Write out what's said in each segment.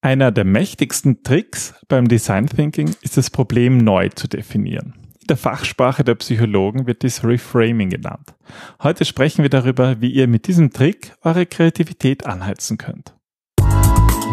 Einer der mächtigsten Tricks beim Design Thinking ist das Problem neu zu definieren. In der Fachsprache der Psychologen wird dies Reframing genannt. Heute sprechen wir darüber, wie ihr mit diesem Trick eure Kreativität anheizen könnt.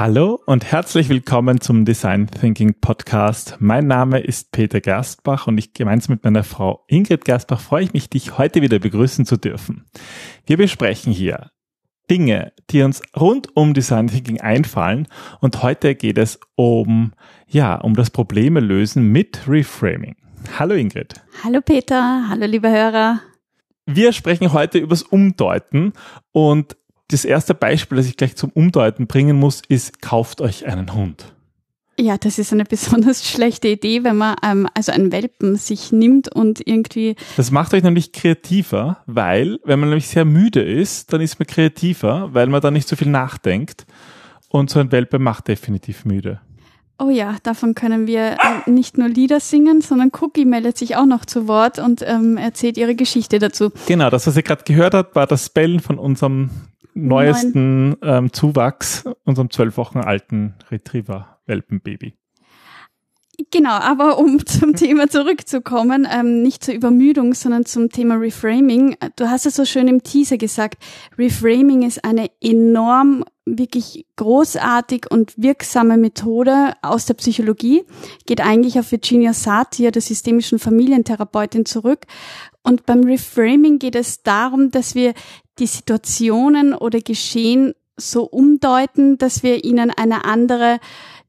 Hallo und herzlich willkommen zum Design Thinking Podcast. Mein Name ist Peter Gerstbach und ich gemeinsam mit meiner Frau Ingrid Gerstbach freue ich mich, dich heute wieder begrüßen zu dürfen. Wir besprechen hier Dinge, die uns rund um Design Thinking einfallen. Und heute geht es um, ja, um das Probleme lösen mit Reframing. Hallo Ingrid. Hallo Peter. Hallo liebe Hörer. Wir sprechen heute übers Umdeuten und das erste Beispiel, das ich gleich zum Umdeuten bringen muss, ist, kauft euch einen Hund. Ja, das ist eine besonders schlechte Idee, wenn man ähm, also einen Welpen sich nimmt und irgendwie. Das macht euch nämlich kreativer, weil, wenn man nämlich sehr müde ist, dann ist man kreativer, weil man dann nicht so viel nachdenkt. Und so ein Welpe macht definitiv müde. Oh ja, davon können wir äh, nicht nur Lieder singen, sondern Cookie meldet sich auch noch zu Wort und ähm, erzählt ihre Geschichte dazu. Genau, das, was ihr gerade gehört habt, war das Bellen von unserem neuesten ähm, Zuwachs, unserem zwölf Wochen alten Retriever. Welpenbaby. Genau, aber um zum Thema zurückzukommen, ähm, nicht zur Übermüdung, sondern zum Thema Reframing. Du hast es so schön im Teaser gesagt. Reframing ist eine enorm, wirklich großartig und wirksame Methode aus der Psychologie. Geht eigentlich auf Virginia Satir, der systemischen Familientherapeutin, zurück. Und beim Reframing geht es darum, dass wir die Situationen oder Geschehen so umdeuten, dass wir ihnen eine andere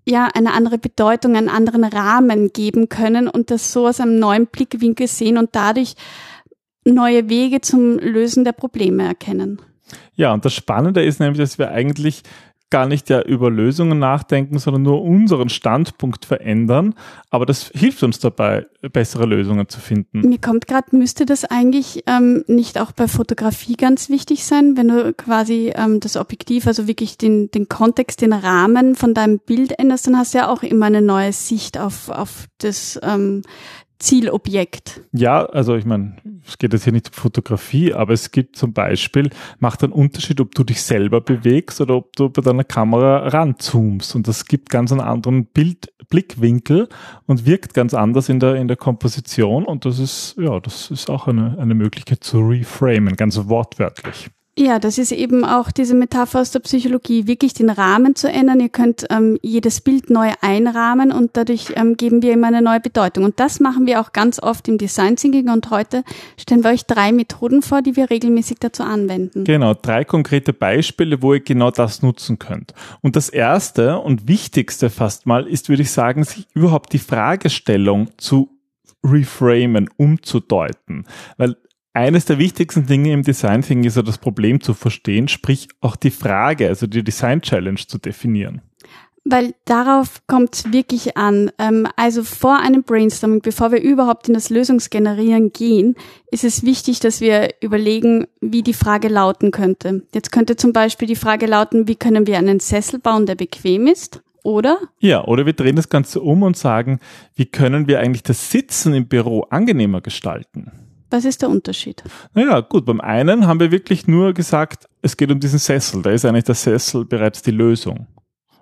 ja eine andere Bedeutung, einen anderen Rahmen geben können und das so aus einem neuen Blickwinkel sehen und dadurch neue Wege zum Lösen der Probleme erkennen. Ja, und das Spannende ist nämlich, dass wir eigentlich gar nicht ja über Lösungen nachdenken, sondern nur unseren Standpunkt verändern. Aber das hilft uns dabei, bessere Lösungen zu finden. Mir kommt gerade, müsste das eigentlich ähm, nicht auch bei Fotografie ganz wichtig sein, wenn du quasi ähm, das Objektiv, also wirklich den, den Kontext, den Rahmen von deinem Bild änderst, dann hast du ja auch immer eine neue Sicht auf, auf das ähm, Zielobjekt. Ja, also ich meine, es geht jetzt hier nicht um Fotografie, aber es gibt zum Beispiel, macht einen Unterschied, ob du dich selber bewegst oder ob du bei deiner Kamera ranzoomst. Und das gibt ganz einen anderen Bild, Blickwinkel und wirkt ganz anders in der, in der Komposition. Und das ist, ja, das ist auch eine, eine Möglichkeit zu reframen, ganz wortwörtlich. Ja, das ist eben auch diese Metapher aus der Psychologie, wirklich den Rahmen zu ändern. Ihr könnt ähm, jedes Bild neu einrahmen und dadurch ähm, geben wir ihm eine neue Bedeutung. Und das machen wir auch ganz oft im Design Thinking und heute stellen wir euch drei Methoden vor, die wir regelmäßig dazu anwenden. Genau, drei konkrete Beispiele, wo ihr genau das nutzen könnt. Und das erste und wichtigste fast mal ist, würde ich sagen, sich überhaupt die Fragestellung zu reframen, umzudeuten. Weil eines der wichtigsten Dinge im Design Thinking ist ja das Problem zu verstehen, sprich auch die Frage, also die Design Challenge zu definieren. Weil darauf kommt es wirklich an. Ähm, also vor einem Brainstorming, bevor wir überhaupt in das Lösungsgenerieren gehen, ist es wichtig, dass wir überlegen, wie die Frage lauten könnte. Jetzt könnte zum Beispiel die Frage lauten, wie können wir einen Sessel bauen, der bequem ist? Oder? Ja, oder wir drehen das Ganze um und sagen, wie können wir eigentlich das Sitzen im Büro angenehmer gestalten? Was ist der Unterschied? Naja, gut, beim einen haben wir wirklich nur gesagt, es geht um diesen Sessel. Da ist eigentlich der Sessel bereits die Lösung.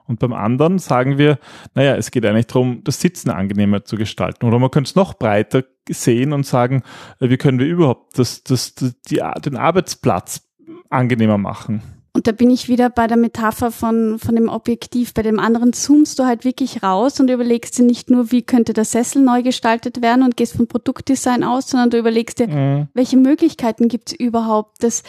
Und beim anderen sagen wir, naja, es geht eigentlich darum, das Sitzen angenehmer zu gestalten. Oder man könnte es noch breiter sehen und sagen, wie können wir überhaupt das, das, die, den Arbeitsplatz angenehmer machen. Und da bin ich wieder bei der Metapher von, von dem Objektiv. Bei dem anderen zoomst du halt wirklich raus und überlegst dir nicht nur, wie könnte der Sessel neu gestaltet werden und gehst vom Produktdesign aus, sondern du überlegst dir, mhm. welche Möglichkeiten gibt es überhaupt, dass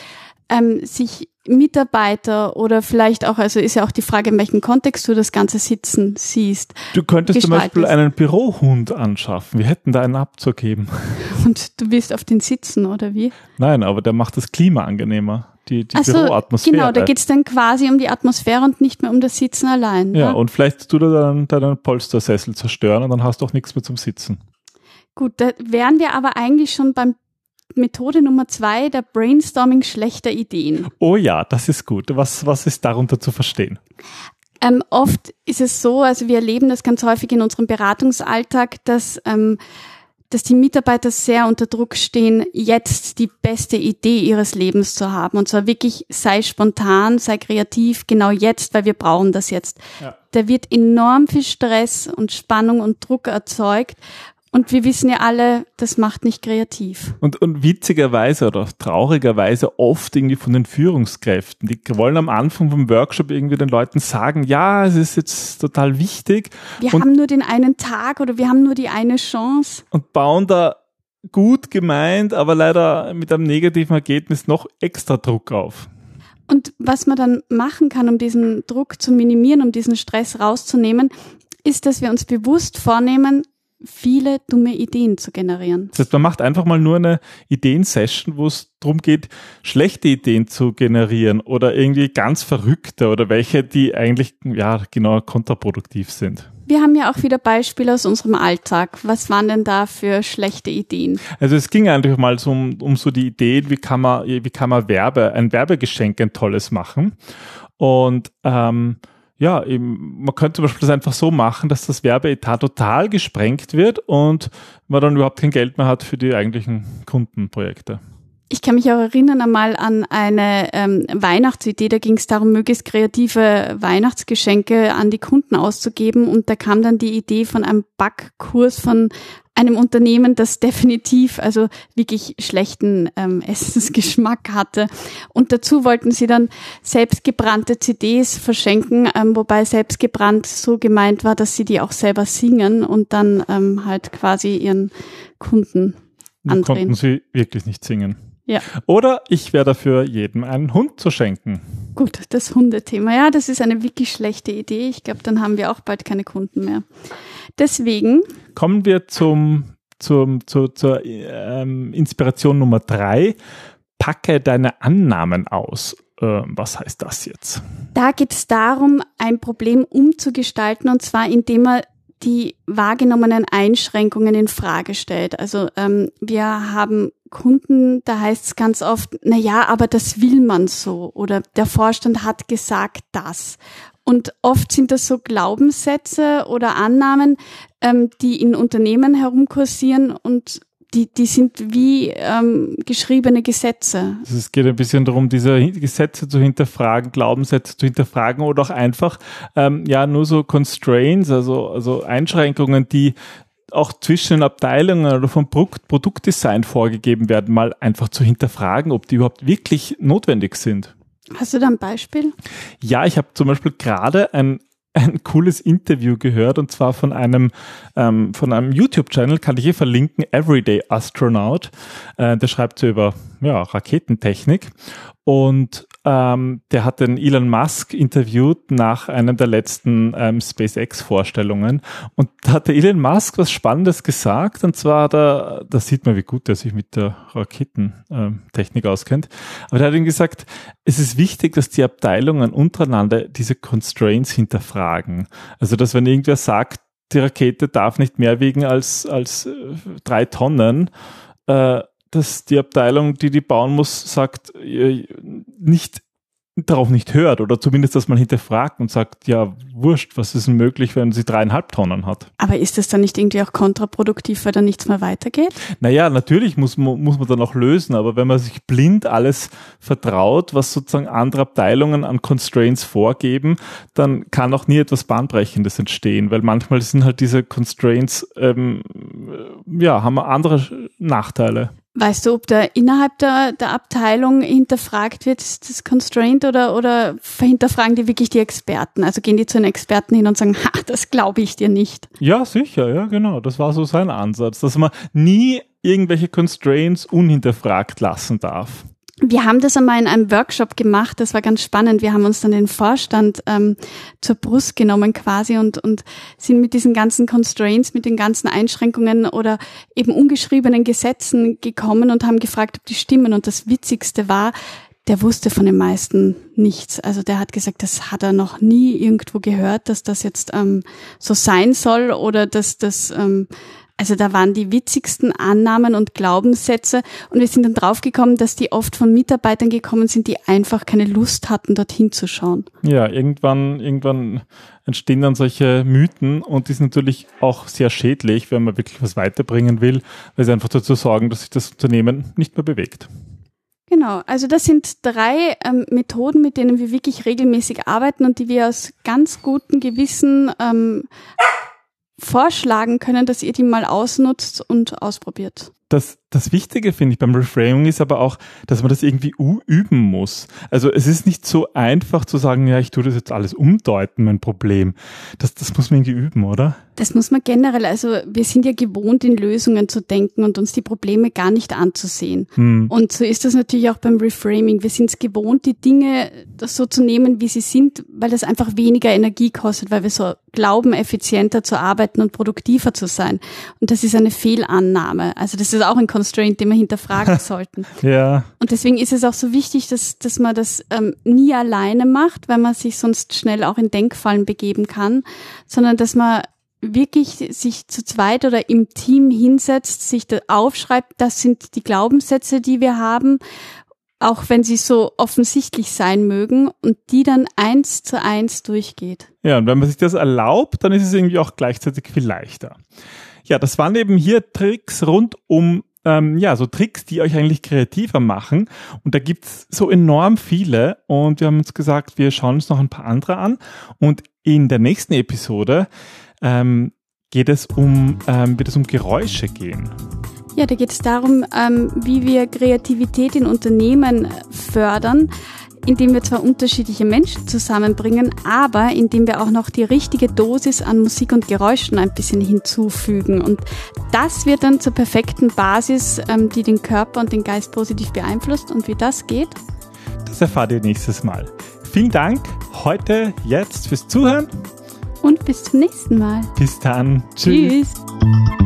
ähm, sich Mitarbeiter oder vielleicht auch, also ist ja auch die Frage, in welchem Kontext du das ganze Sitzen siehst. Du könntest zum Beispiel einen Bürohund anschaffen. Wir hätten da einen abzugeben. Und du willst auf den sitzen, oder wie? Nein, aber der macht das Klima angenehmer die, die so, Büroatmosphäre. Genau, da geht's dann quasi um die Atmosphäre und nicht mehr um das Sitzen allein. Ja, ne? und vielleicht tut er dann deinen Polstersessel zerstören und dann hast du auch nichts mehr zum Sitzen. Gut, da wären wir aber eigentlich schon beim Methode Nummer zwei, der Brainstorming schlechter Ideen. Oh ja, das ist gut. Was, was ist darunter zu verstehen? Ähm, oft ist es so, also wir erleben das ganz häufig in unserem Beratungsalltag, dass ähm, dass die Mitarbeiter sehr unter Druck stehen, jetzt die beste Idee ihres Lebens zu haben. Und zwar wirklich sei spontan, sei kreativ, genau jetzt, weil wir brauchen das jetzt. Ja. Da wird enorm viel Stress und Spannung und Druck erzeugt. Und wir wissen ja alle, das macht nicht kreativ. Und, und witzigerweise oder traurigerweise oft irgendwie von den Führungskräften. Die wollen am Anfang vom Workshop irgendwie den Leuten sagen, ja, es ist jetzt total wichtig. Wir und, haben nur den einen Tag oder wir haben nur die eine Chance. Und bauen da gut gemeint, aber leider mit einem negativen Ergebnis noch extra Druck auf. Und was man dann machen kann, um diesen Druck zu minimieren, um diesen Stress rauszunehmen, ist, dass wir uns bewusst vornehmen, viele dumme Ideen zu generieren. Das heißt, man macht einfach mal nur eine Ideensession, wo es darum geht, schlechte Ideen zu generieren oder irgendwie ganz verrückte oder welche, die eigentlich ja genau kontraproduktiv sind. Wir haben ja auch wieder Beispiele aus unserem Alltag. Was waren denn da für schlechte Ideen? Also es ging eigentlich mal so um, um so die Ideen, wie kann man, wie kann man Werbe, ein Werbegeschenk ein tolles machen. Und ähm, ja, eben, man könnte zum Beispiel das einfach so machen, dass das Werbeetat total gesprengt wird und man dann überhaupt kein Geld mehr hat für die eigentlichen Kundenprojekte. Ich kann mich auch erinnern einmal an eine ähm, Weihnachtsidee, da ging es darum, möglichst kreative Weihnachtsgeschenke an die Kunden auszugeben und da kam dann die Idee von einem Backkurs von einem Unternehmen, das definitiv also wirklich schlechten ähm, Essensgeschmack hatte. Und dazu wollten sie dann selbstgebrannte CDs verschenken, ähm, wobei selbstgebrannt so gemeint war, dass sie die auch selber singen und dann ähm, halt quasi ihren Kunden andrehen. Konnten sie wirklich nicht singen. Ja. Oder ich wäre dafür, jedem einen Hund zu schenken. Gut, das Hundethema. Ja, das ist eine wirklich schlechte Idee. Ich glaube, dann haben wir auch bald keine Kunden mehr. Deswegen. Kommen wir zum, zum, zu, zur ähm, Inspiration Nummer drei. Packe deine Annahmen aus. Äh, was heißt das jetzt? Da geht es darum, ein Problem umzugestalten und zwar indem man die wahrgenommenen Einschränkungen in Frage stellt. Also ähm, wir haben Kunden, da heißt es ganz oft, na ja, aber das will man so oder der Vorstand hat gesagt das. Und oft sind das so Glaubenssätze oder Annahmen, ähm, die in Unternehmen herumkursieren und die, die sind wie ähm, geschriebene Gesetze. Es geht ein bisschen darum, diese Gesetze zu hinterfragen, Glaubenssätze zu hinterfragen oder auch einfach ähm, ja nur so Constraints, also, also Einschränkungen, die auch zwischen den Abteilungen oder vom Produktdesign vorgegeben werden, mal einfach zu hinterfragen, ob die überhaupt wirklich notwendig sind. Hast du da ein Beispiel? Ja, ich habe zum Beispiel gerade ein ein cooles Interview gehört und zwar von einem ähm, von einem YouTube-Channel, kann ich hier verlinken, Everyday Astronaut. Äh, der schreibt so über ja, Raketentechnik und ähm, der hat den Elon Musk interviewt nach einem der letzten ähm, SpaceX-Vorstellungen. Und da hat der Elon Musk was Spannendes gesagt. Und zwar, da, da sieht man, wie gut er sich mit der Raketentechnik ähm, auskennt. Aber er hat ihm gesagt, es ist wichtig, dass die Abteilungen untereinander diese Constraints hinterfragen. Also, dass wenn irgendwer sagt, die Rakete darf nicht mehr wiegen als, als äh, drei Tonnen, äh, dass die Abteilung, die die bauen muss, sagt, nicht darauf nicht hört oder zumindest, dass man hinterfragt und sagt, ja, wurscht, was ist denn möglich, wenn sie dreieinhalb Tonnen hat? Aber ist das dann nicht irgendwie auch kontraproduktiv, weil dann nichts mehr weitergeht? Naja, natürlich muss man, muss man dann auch lösen, aber wenn man sich blind alles vertraut, was sozusagen andere Abteilungen an Constraints vorgeben, dann kann auch nie etwas Bahnbrechendes entstehen, weil manchmal sind halt diese Constraints, ähm, ja, haben andere Nachteile. Weißt du, ob da innerhalb der, der Abteilung hinterfragt wird, ist das Constraint oder, oder hinterfragen die wirklich die Experten? Also gehen die zu den Experten hin und sagen, ha, das glaube ich dir nicht. Ja, sicher, ja, genau. Das war so sein Ansatz, dass man nie irgendwelche Constraints unhinterfragt lassen darf wir haben das einmal in einem Workshop gemacht, das war ganz spannend. Wir haben uns dann den Vorstand ähm, zur Brust genommen quasi und, und sind mit diesen ganzen Constraints, mit den ganzen Einschränkungen oder eben ungeschriebenen Gesetzen gekommen und haben gefragt, ob die stimmen. Und das Witzigste war, der wusste von den meisten nichts. Also der hat gesagt, das hat er noch nie irgendwo gehört, dass das jetzt ähm, so sein soll oder dass das ähm, Also da waren die witzigsten Annahmen und Glaubenssätze und wir sind dann draufgekommen, dass die oft von Mitarbeitern gekommen sind, die einfach keine Lust hatten, dorthin zu schauen. Ja, irgendwann, irgendwann entstehen dann solche Mythen und die sind natürlich auch sehr schädlich, wenn man wirklich was weiterbringen will, weil sie einfach dazu sorgen, dass sich das Unternehmen nicht mehr bewegt. Genau, also das sind drei ähm, Methoden, mit denen wir wirklich regelmäßig arbeiten und die wir aus ganz gutem Gewissen ähm, vorschlagen können, dass ihr die mal ausnutzt und ausprobiert. Das, das Wichtige finde ich beim Reframing ist aber auch, dass man das irgendwie üben muss. Also es ist nicht so einfach zu sagen, ja, ich tue das jetzt alles umdeuten, mein Problem. Das, das muss man irgendwie üben, oder? Das muss man generell, also wir sind ja gewohnt, in Lösungen zu denken und uns die Probleme gar nicht anzusehen. Hm. Und so ist das natürlich auch beim Reframing. Wir sind es gewohnt, die Dinge so zu nehmen, wie sie sind, weil das einfach weniger Energie kostet, weil wir so glauben, effizienter zu arbeiten und produktiver zu sein. Und das ist eine Fehlannahme. Also das ist auch ein Constraint, den wir hinterfragen sollten. ja. Und deswegen ist es auch so wichtig, dass, dass man das ähm, nie alleine macht, weil man sich sonst schnell auch in Denkfallen begeben kann, sondern dass man wirklich sich zu zweit oder im Team hinsetzt, sich da aufschreibt, das sind die Glaubenssätze, die wir haben, auch wenn sie so offensichtlich sein mögen und die dann eins zu eins durchgeht. Ja, und wenn man sich das erlaubt, dann ist es irgendwie auch gleichzeitig viel leichter. Ja, das waren eben hier Tricks rund um ähm, ja, so Tricks, die euch eigentlich kreativer machen. Und da gibt's so enorm viele. Und wir haben uns gesagt, wir schauen uns noch ein paar andere an. Und in der nächsten Episode ähm, geht es um, ähm, wird es um Geräusche gehen. Ja, da geht es darum, ähm, wie wir Kreativität in Unternehmen fördern, indem wir zwar unterschiedliche Menschen zusammenbringen, aber indem wir auch noch die richtige Dosis an Musik und Geräuschen ein bisschen hinzufügen. Und das wird dann zur perfekten Basis, ähm, die den Körper und den Geist positiv beeinflusst. Und wie das geht? Das erfahrt ihr nächstes Mal. Vielen Dank heute, jetzt fürs Zuhören und bis zum nächsten Mal. Bis dann. Tschüss. Tschüss.